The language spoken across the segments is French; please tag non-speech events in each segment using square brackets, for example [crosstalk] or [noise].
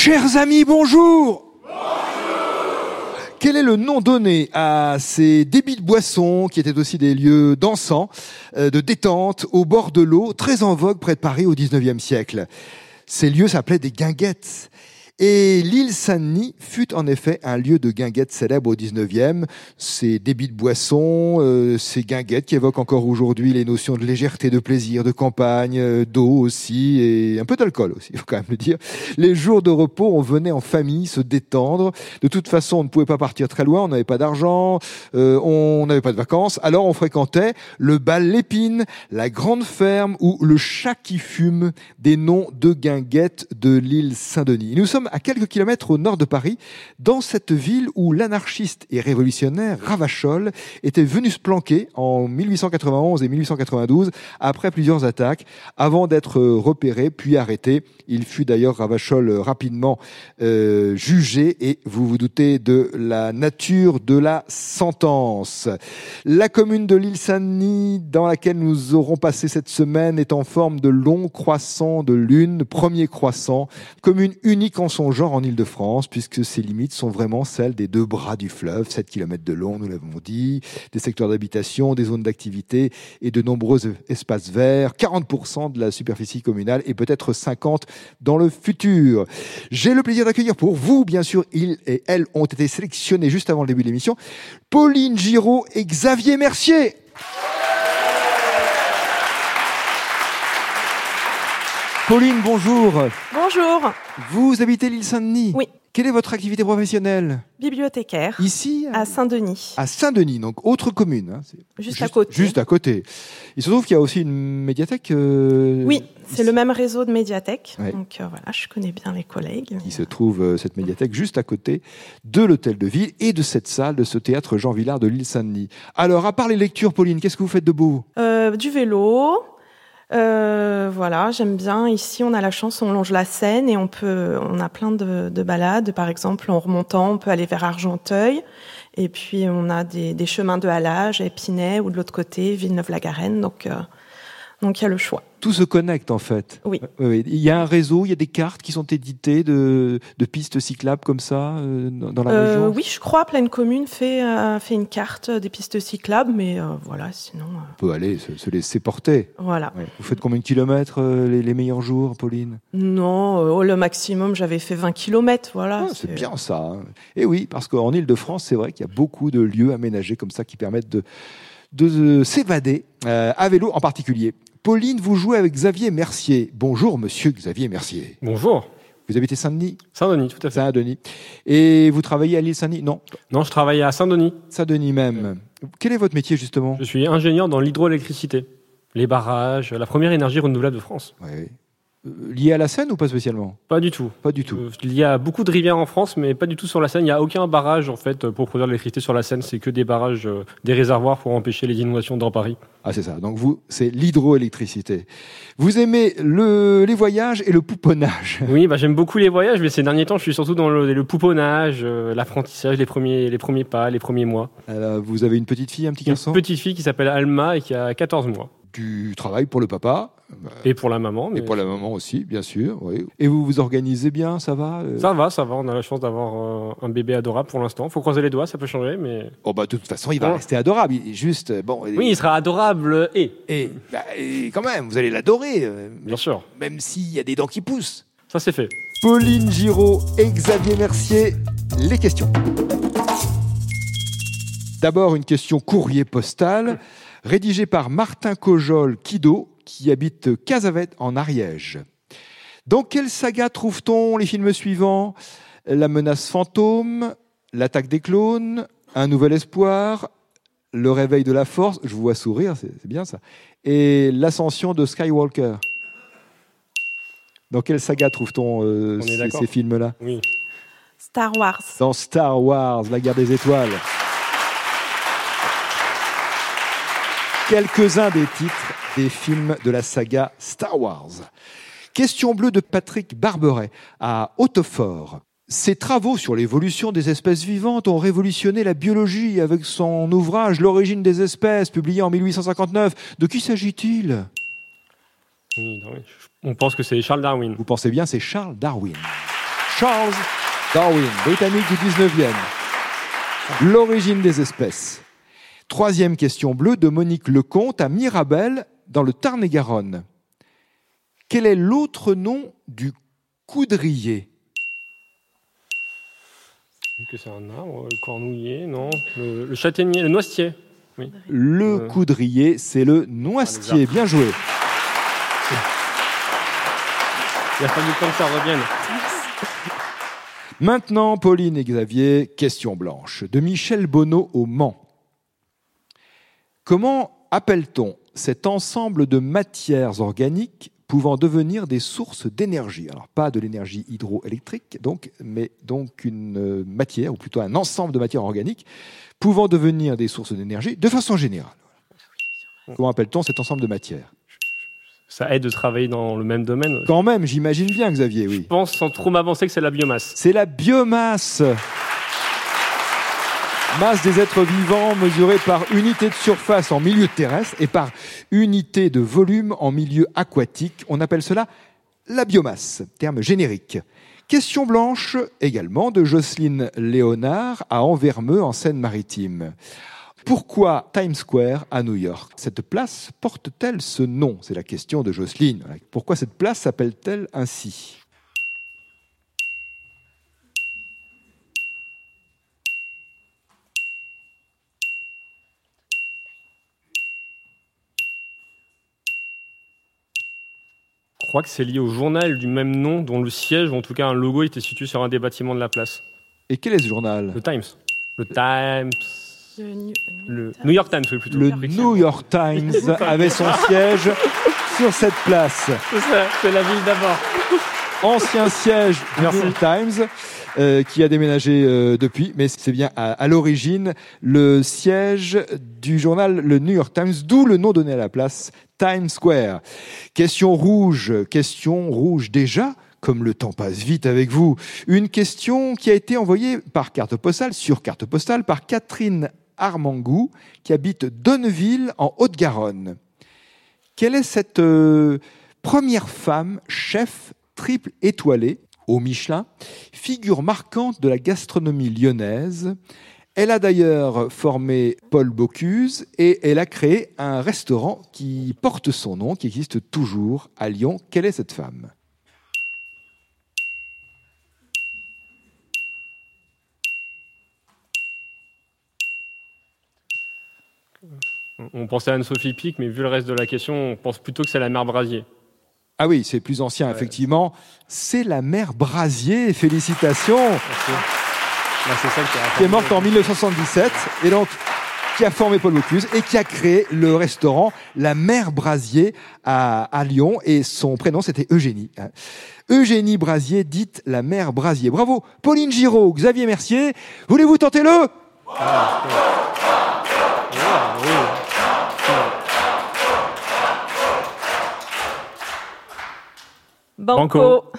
Chers amis, bonjour quel est le nom donné à ces débits de boissons qui étaient aussi des lieux dansants, euh, de détente, au bord de l'eau, très en vogue près de Paris au 19e siècle? Ces lieux s'appelaient des guinguettes. Et l'île Saint-Denis fut en effet un lieu de guinguettes célèbre au 19e. Ces débits de boissons, euh, ces guinguettes qui évoquent encore aujourd'hui les notions de légèreté, de plaisir, de campagne, euh, d'eau aussi, et un peu d'alcool aussi, il [laughs] faut quand même le dire. Les jours de repos, on venait en famille se détendre. De toute façon, on ne pouvait pas partir très loin, on n'avait pas d'argent, euh, on n'avait pas de vacances, alors on fréquentait le bal Lépine, la grande ferme ou le chat qui fume, des noms de guinguettes de l'île Saint-Denis. Nous sommes à quelques kilomètres au nord de Paris, dans cette ville où l'anarchiste et révolutionnaire Ravachol était venu se planquer en 1891 et 1892 après plusieurs attaques, avant d'être repéré puis arrêté. Il fut d'ailleurs Ravachol rapidement euh, jugé et vous vous doutez de la nature de la sentence. La commune de l'île Saint-Denis, dans laquelle nous aurons passé cette semaine, est en forme de long croissant de lune, premier croissant, commune unique en son genre en Ile-de-France, puisque ses limites sont vraiment celles des deux bras du fleuve, 7 km de long, nous l'avons dit, des secteurs d'habitation, des zones d'activité et de nombreux espaces verts, 40% de la superficie communale et peut-être 50% dans le futur. J'ai le plaisir d'accueillir pour vous, bien sûr, ils et elles ont été sélectionnés juste avant le début de l'émission, Pauline Giraud et Xavier Mercier. Pauline, bonjour. Bonjour. Vous habitez l'île Saint-Denis Oui. Quelle est votre activité professionnelle? Bibliothécaire. Ici? À Saint-Denis. À Saint-Denis, donc autre commune. hein, Juste à côté. Juste à côté. Il se trouve qu'il y a aussi une médiathèque. euh, Oui, c'est le même réseau de médiathèques. Ouais. Donc euh, voilà, je connais bien les collègues. qui se trouve, euh, cette médiathèque, juste à côté de l'hôtel de ville et de cette salle, de ce théâtre Jean Villard de l'île Saint-Denis. Alors, à part les lectures, Pauline, qu'est-ce que vous faites de beau du vélo. Euh, voilà, j'aime bien. Ici, on a la chance, on longe la Seine et on peut, on a plein de, de balades. Par exemple, en remontant, on peut aller vers Argenteuil. Et puis, on a des, des chemins de halage, Épinay ou de l'autre côté, Villeneuve-la-Garenne. Donc, euh, donc il y a le choix. Tout se connecte, en fait. Oui. Oui. Il y a un réseau, il y a des cartes qui sont éditées de, de pistes cyclables comme ça, euh, dans la Euh, région oui, je crois, Pleine Commune fait, euh, fait une carte des pistes cyclables, mais euh, voilà, sinon, euh, On peut aller se, se laisser porter. voilà. Ouais. Vous faites combien de kilomètres euh, les, les meilleurs jours, Pauline? Non, euh, oh, le maximum, j'avais fait 20 km, voilà. Ah, c'est bien ça. hein. Et oui, parce qu'en Ile-de-France, c'est vrai qu'il y a beaucoup de lieux aménagés comme ça qui permettent de, de s'évader, euh, à vélo en particulier. Pauline, vous jouez avec Xavier Mercier. Bonjour, monsieur Xavier Mercier. Bonjour. Vous habitez Saint-Denis? Saint-Denis, tout à fait. Saint-Denis. Et vous travaillez à l'île Saint-Denis? Non, Non, je travaille à Saint-Denis. Saint-Denis même. Quel est votre métier, justement? Je suis ingénieur dans l'hydroélectricité. Les barrages, la première énergie renouvelable de France. Ouais. Euh, Lié à la Seine ou pas spécialement? Pas du tout. Pas du tout. Euh, Il y a beaucoup de rivières en France, mais pas du tout sur la Seine. Il n'y a aucun barrage en fait pour produire de l'électricité sur la Seine. C'est que des barrages, euh, des réservoirs pour empêcher les inondations dans Paris. Ah, c'est ça. Donc, vous, c'est l'hydroélectricité. Vous aimez le, les voyages et le pouponnage. [laughs] Oui, bah, j'aime beaucoup les voyages, mais ces derniers temps, je suis surtout dans le, le pouponnage, euh, l'apprentissage, les premiers, les premiers pas, les premiers mois. Alors, vous avez une petite fille, un petit Une garçon? petite fille qui s'appelle Alma et qui a 14 mois. Du travail pour le papa Et pour la maman. Mais et pour la maman aussi, bien sûr. Oui. Et vous vous organisez bien, ça va euh Ça va, ça va. On a la chance d'avoir euh, un bébé adorable pour l'instant. Faut croiser les doigts, ça peut changer, mais. Oh bah de toute façon, il va Ouais. rester adorable. Il juste euh, bon. Oui, il sera adorable et. Et, bah, et quand même, vous allez l'adorer, Bien sûr, même s'il y a des dents qui poussent. ça c'est fait. Pauline Giraud et Xavier Mercier, les questions. D'abord, une question courrier postal, rédigée par Martin Cojol Kido, qui habite Casavet en Ariège. Dans quelle saga trouve-t-on les films suivants? La menace fantôme, L'attaque des clones, Un nouvel espoir, Le réveil de la force, je vous vois sourire, c'est bien ça, et L'ascension de Skywalker. Dans quelle saga trouve-t-on euh, ces films-là? Oui. Star Wars. Dans Star Wars, la guerre des étoiles. Quelques-uns des titres des films de la saga Star Wars. Question bleue de Patrick Barberet à Hautefort. Ses travaux sur l'évolution des espèces vivantes ont révolutionné la biologie avec son ouvrage L'origine des espèces, publié en 1859. De qui s'agit-il? Oui. On pense que c'est Charles Darwin. Vous pensez bien, c'est Charles Darwin. Charles Darwin, britannique du 19e. L'origine des espèces. Troisième question bleue de Monique Lecomte à Mirabel, dans le Tarn-et-Garonne. Quel est l'autre nom du coudrier? Que c'est un arbre, le cornouiller, non, le, le châtaignier, le noisetier. Oui. Le Euh. coudrier, c'est le noisetier. Bien joué. Il a fallu le temps que ça revienne. Maintenant, Pauline et Xavier, question blanche. De Michel Bonneau au Mans. Comment appelle-t-on cet ensemble de matières organiques pouvant devenir des sources d'énergie? Alors, pas de l'énergie hydroélectrique, donc, mais donc une euh, matière, ou plutôt un ensemble de matières organiques pouvant devenir des sources d'énergie de façon générale. Comment appelle-t-on cet ensemble de matières? Ça aide de travailler dans le même domaine? Quand même, j'imagine bien, Xavier, oui. Je pense sans trop m'avancer que c'est la biomasse. C'est la biomasse. Masse des êtres vivants mesurée par unité de surface en milieu terrestre et par unité de volume en milieu aquatique. On appelle cela la biomasse, terme générique. Question blanche également de Jocelyne Léonard à Anvermeux en Seine-Maritime. Pourquoi Times Square à New York? Cette place porte-t-elle ce nom? C'est la question de Jocelyne. Pourquoi cette place s'appelle-t-elle ainsi? Crois que c'est lié au journal du même nom, dont le siège, ou en tout cas un logo, était situé sur un des bâtiments de la place. Et quel est ce journal? Le Times. Le Times. Le New- Le New York Times, oui, plutôt. Le New York Times [laughs] avait son siège sur cette place. C'est ça, c'est la ville d'abord. Ancien siège du Merci. New York Times, euh, qui a déménagé euh, depuis, mais c'est bien à, à l'origine le siège du journal le New York Times, d'où le nom donné à la place Times Square. Question rouge, question rouge déjà. Comme le temps passe vite avec vous, une question qui a été envoyée par carte postale, sur carte postale, par Catherine Armangou, qui habite Donneville, en Haute-Garonne. Quelle est cette euh, première femme chef triple étoilée au Michelin, figure marquante de la gastronomie lyonnaise Elle a d'ailleurs formé Paul Bocuse et elle a créé un restaurant qui porte son nom, qui existe toujours à Lyon. Quelle est cette femme? On pensait à Anne-Sophie Pic, mais vu le reste de la question, on pense plutôt que c'est la mère Brasier. Ah oui, c'est plus ancien, effectivement. C'est la mère Brasier. Félicitations. Merci. C'est celle qui, est morte en 1977 et donc qui a formé Paul Bocuse et qui a créé le restaurant La Mère Brasier à, à Lyon et son prénom c'était Eugénie. hein. Eugénie Brasier, dite La Mère Brasier. Bravo. Pauline Giraud, Xavier Mercier, voulez-vous tenter le? Ah, oui. Banco. Banco.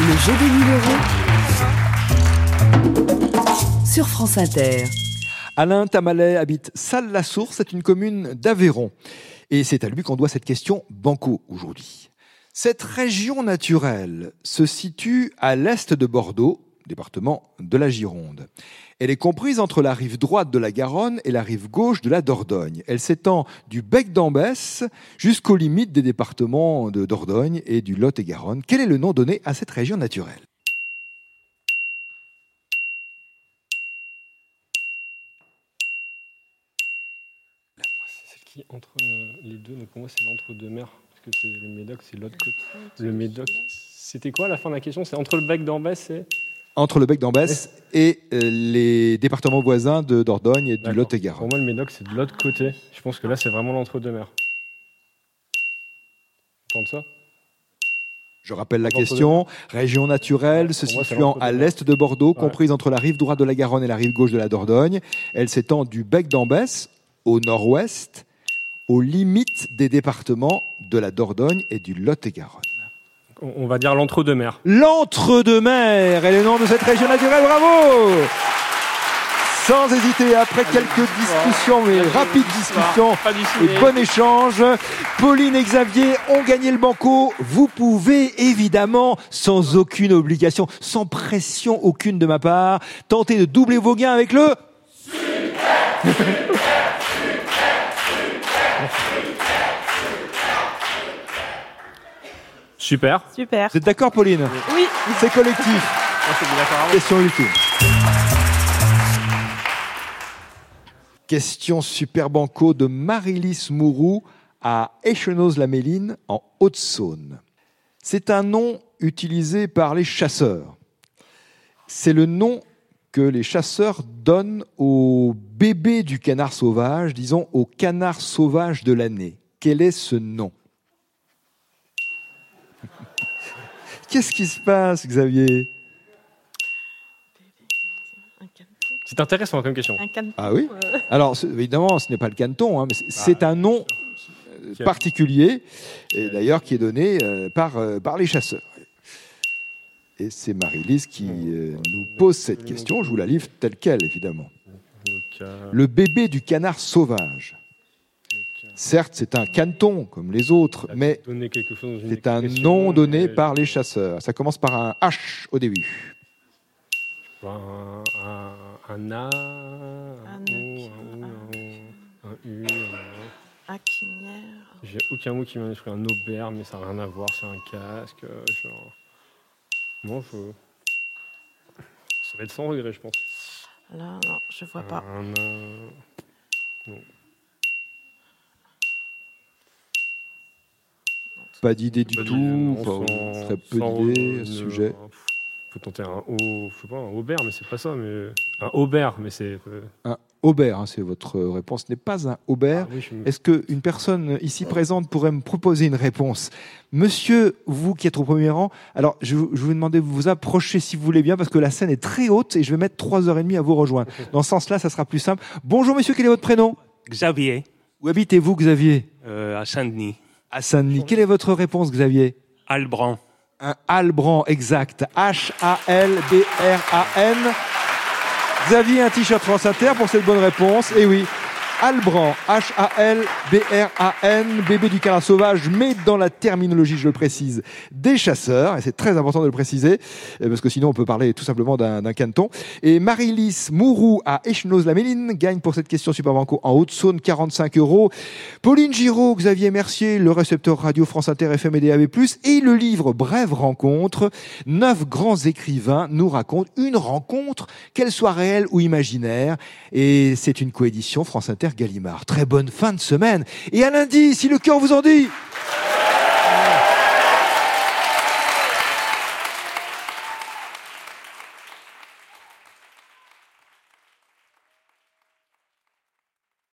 Le jeu des numéros sur France Inter. Alain Tamalet habite Salle-la-Source, c'est une commune d'Aveyron. Et c'est à lui qu'on doit cette question banco aujourd'hui. Cette région naturelle se situe à l'est de Bordeaux, département de la Gironde. Elle est comprise entre la rive droite de la Garonne et la rive gauche de la Dordogne. Elle s'étend du bec d'Ambès jusqu'aux limites des départements de Dordogne et du Lot-et-Garonne. Quel est le nom donné à cette région naturelle? C'est celle qui entre euh, les deux, donc pour moi c'est l'entre-deux-mer, parce que c'est le Médoc, c'est l'autre côté. Le Médoc, c'était quoi la fin de la question? C'est entre le bec d'Ambès et. Entre le bec d'Ambès et euh, les départements voisins de Dordogne et du. Lot-et-Garonne. Pour moi, le Médoc, c'est de l'autre côté. Je pense que là, c'est vraiment l'entre-deux-mer. Pense ça? Je rappelle la question. Région naturelle se situant à l'est de Bordeaux, comprise entre la rive droite de la Garonne et la rive gauche de la Dordogne. Elle s'étend du bec d'Ambès au nord-ouest, aux limites des départements de la Dordogne et du Lot-et-Garonne. On va dire l'entre-deux-mer. L'entre-deux-mer est le nom de cette région naturelle. Bravo Sans hésiter, après quelques discussions, mais rapides discussions et bon échange, Pauline et Xavier ont gagné le banco. Vous pouvez évidemment, sans aucune obligation, sans pression aucune de ma part, tenter de doubler vos gains avec le... Super. [laughs] Super. Vous êtes d'accord Pauline Oui. C'est collectif. Question ultime. Question super banco de Marilys Mourou à Échenoz-la-Méline en Haute-Saône. C'est un nom utilisé par les chasseurs. C'est le nom que les chasseurs donnent au bébé du canard sauvage, disons au canard sauvage de l'année. Quel est ce nom? Qu'est-ce qui se passe, Xavier? C'est intéressant comme question. Un caneton, Ah oui? euh, Alors, évidemment, ce n'est pas le canton, hein, mais c'est- c'est un nom euh, particulier, et d'ailleurs qui est donné euh, par, euh, par les chasseurs. Et c'est Marie-Lise qui euh, nous pose cette question. Je vous la livre telle qu'elle, évidemment. Le bébé du canard sauvage. Certes, c'est un canton, comme les autres, mais c'est un nom donné par les chasseurs. Ça commence par un H au début. Un, un, un A, un, O, U, un U. J'ai aucun mot qui vient à l'esprit. Un aubert, mais ça n'a rien à voir. C'est un casque. Genre. Ça va être sans regret, je pense. Là, non, je vois pas. Un, euh, Pas d'idée du pas tout, non, pas- sans- très peu d'idées à ce sujet. pff, Faut tenter un pas, un aubert, mais c'est pas ça. Mais un aubert, mais c'est. euh, Un Aubert, hein, c'est votre réponse, ce n'est pas un Aubert. ah oui, Est-ce qu'une personne ici présente pourrait me proposer une réponse? Monsieur, vous qui êtes au premier rang, alors je, vous- je vais vous demander de vous approcher si vous voulez bien, parce que la scène est très haute et je vais mettre trois heures et demie à vous rejoindre. Dans ce sens-là, ça sera plus simple. Bonjour monsieur, quel est votre prénom? Xavier, Où habitez-vous Xavier? Euh, à Saint-Denis. À Saint-Denis. Quelle est votre réponse Xavier? Albran. Un Albran, exact. H-A-L-B-R-A-N. Xavier, un t-shirt France Inter pour cette bonne réponse. Et oui, Albran, H-A-L-B-R-A-N, bébé du canard sauvage, mais dans la terminologie, je le précise, des chasseurs, et c'est très important de le préciser, euh, parce que sinon on peut parler tout simplement d'un canton. Et Marie-Lys Mourou à Echenoz-la-Méline gagne pour cette question Super Banco en Haute-Saône 45 euros. Pauline Giraud, Xavier Mercier, le récepteur radio France Inter FM et DAB+, et le livre Brève rencontre. Neuf grands écrivains nous racontent une rencontre, qu'elle soit réelle ou imaginaire. Et c'est une coédition France Inter Gallimard. Très bonne fin de semaine. Et à lundi, si le cœur vous en dit.